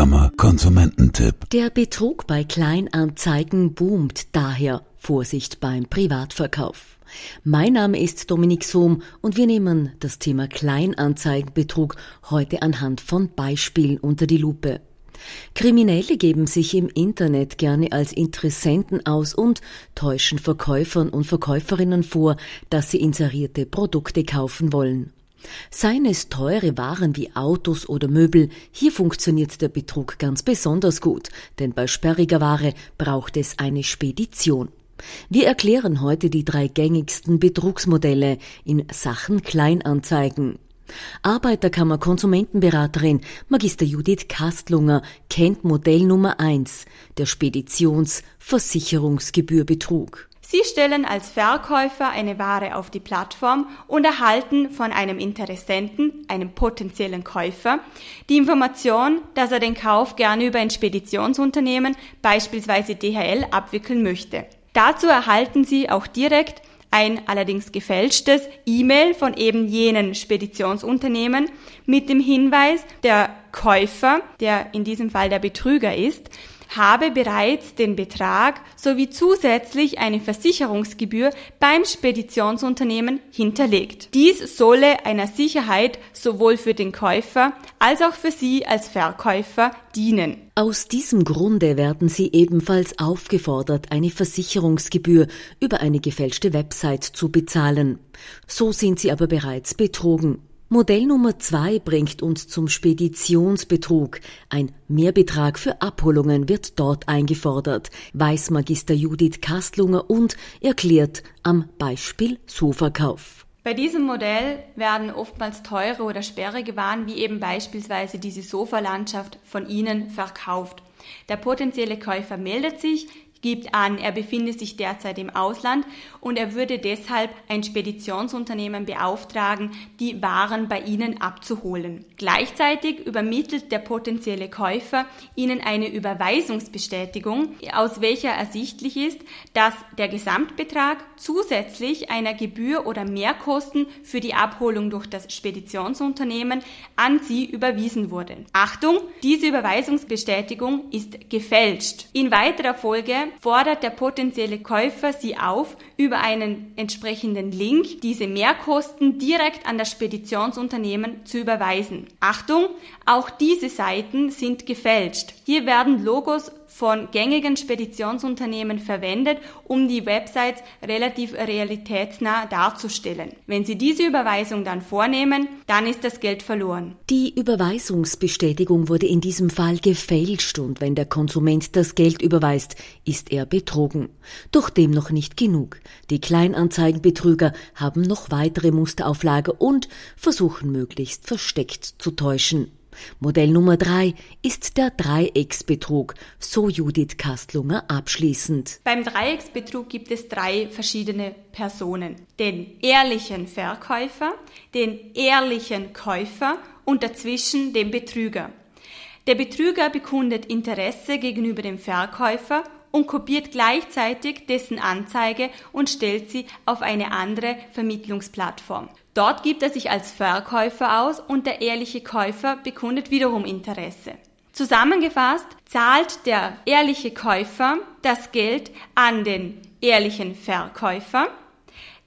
Arbeiterkammer Konsumententipp. Der Betrug bei Kleinanzeigen boomt daher. Vorsicht beim Privatverkauf. Mein Name ist Dominik Sohm und wir nehmen das Thema Kleinanzeigenbetrug heute anhand von Beispielen unter die Lupe. Kriminelle geben sich im Internet gerne als Interessenten aus und täuschen Verkäufern und Verkäuferinnen vor, dass sie inserierte Produkte kaufen wollen. Seien es teure Waren wie Autos oder Möbel, hier funktioniert der Betrug ganz besonders gut, denn bei sperriger Ware braucht es eine Spedition. Wir erklären heute die drei gängigsten Betrugsmodelle in Sachen Kleinanzeigen. Arbeiterkammer Konsumentenberaterin Magister Judith Kastlunger kennt Modell Nummer eins, der Speditionsversicherungsgebührbetrug. Sie stellen als Verkäufer eine Ware auf die Plattform und erhalten von einem Interessenten, einem potenziellen Käufer, die Information, dass er den Kauf gerne über ein Speditionsunternehmen, beispielsweise DHL, abwickeln möchte. Dazu erhalten Sie auch direkt ein allerdings gefälschtes E-Mail von eben jenen Speditionsunternehmen mit dem Hinweis, der Käufer, der in diesem Fall der Betrüger ist, habe bereits den Betrag sowie zusätzlich eine Versicherungsgebühr beim Speditionsunternehmen hinterlegt. Dies solle einer Sicherheit sowohl für den Käufer als auch für Sie als Verkäufer dienen. Aus diesem Grunde werden Sie ebenfalls aufgefordert, eine Versicherungsgebühr über eine gefälschte Website zu bezahlen. So sind Sie aber bereits betrogen. Modell Nummer zwei bringt uns zum Speditionsbetrug. Ein Mehrbetrag für Abholungen wird dort eingefordert, weiß Magister Judith Kastlunger und erklärt am Beispiel Soverkauf. Bei diesem Modell werden oftmals teure oder sperrige Waren wie eben beispielsweise diese Sofalandschaft von Ihnen verkauft. Der potenzielle Käufer meldet sich, gibt an, er befinde sich derzeit im Ausland und er würde deshalb ein Speditionsunternehmen beauftragen, die Waren bei Ihnen abzuholen. Gleichzeitig übermittelt der potenzielle Käufer Ihnen eine Überweisungsbestätigung, aus welcher ersichtlich ist, dass der Gesamtbetrag zusätzlich einer Gebühr oder Mehrkosten für die Abholung durch das Speditionsunternehmen an Sie überwiesen wurde. Achtung, diese Überweisungsbestätigung ist gefälscht. In weiterer Folge fordert der potenzielle Käufer Sie auf, über einen entsprechenden Link diese Mehrkosten direkt an das Speditionsunternehmen zu überweisen. Achtung, auch diese Seiten sind gefälscht. Hier werden Logos von gängigen Speditionsunternehmen verwendet, um die Websites relativ realitätsnah darzustellen. Wenn Sie diese Überweisung dann vornehmen, dann ist das Geld verloren. Die Überweisungsbestätigung wurde in diesem Fall gefälscht und wenn der Konsument das Geld überweist, ist er betrogen. Doch dem noch nicht genug. Die Kleinanzeigenbetrüger haben noch weitere Musterauflage und versuchen möglichst versteckt zu täuschen. Modell Nummer drei ist der Dreiecksbetrug, so Judith Kastlunger abschließend. Beim Dreiecksbetrug gibt es drei verschiedene Personen. Den ehrlichen Verkäufer, den ehrlichen Käufer und dazwischen den Betrüger. Der Betrüger bekundet Interesse gegenüber dem Verkäufer und kopiert gleichzeitig dessen Anzeige und stellt sie auf eine andere Vermittlungsplattform. Dort gibt er sich als Verkäufer aus und der ehrliche Käufer bekundet wiederum Interesse. Zusammengefasst zahlt der ehrliche Käufer das Geld an den ehrlichen Verkäufer.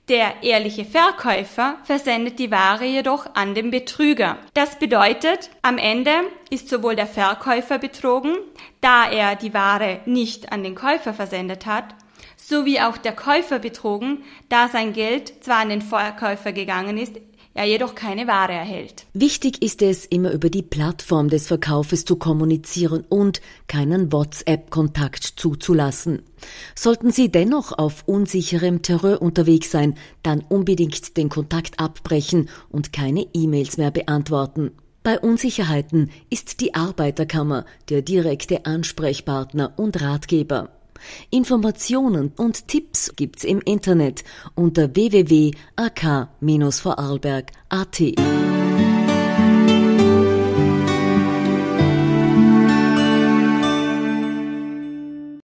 Der ehrliche Verkäufer versendet die Ware jedoch an den Betrüger. Das bedeutet, am Ende ist sowohl der Verkäufer betrogen, da er die Ware nicht an den Käufer versendet hat, sowie auch der Käufer betrogen, da sein Geld zwar an den Verkäufer gegangen ist, er jedoch keine Ware erhält. Wichtig ist es, immer über die Plattform des Verkaufes zu kommunizieren und keinen WhatsApp-Kontakt zuzulassen. Sollten Sie dennoch auf unsicherem Terror unterwegs sein, dann unbedingt den Kontakt abbrechen und keine E-Mails mehr beantworten. Bei Unsicherheiten ist die Arbeiterkammer der direkte Ansprechpartner und Ratgeber. Informationen und Tipps gibt's im Internet unter www.ak-vorarlberg.at.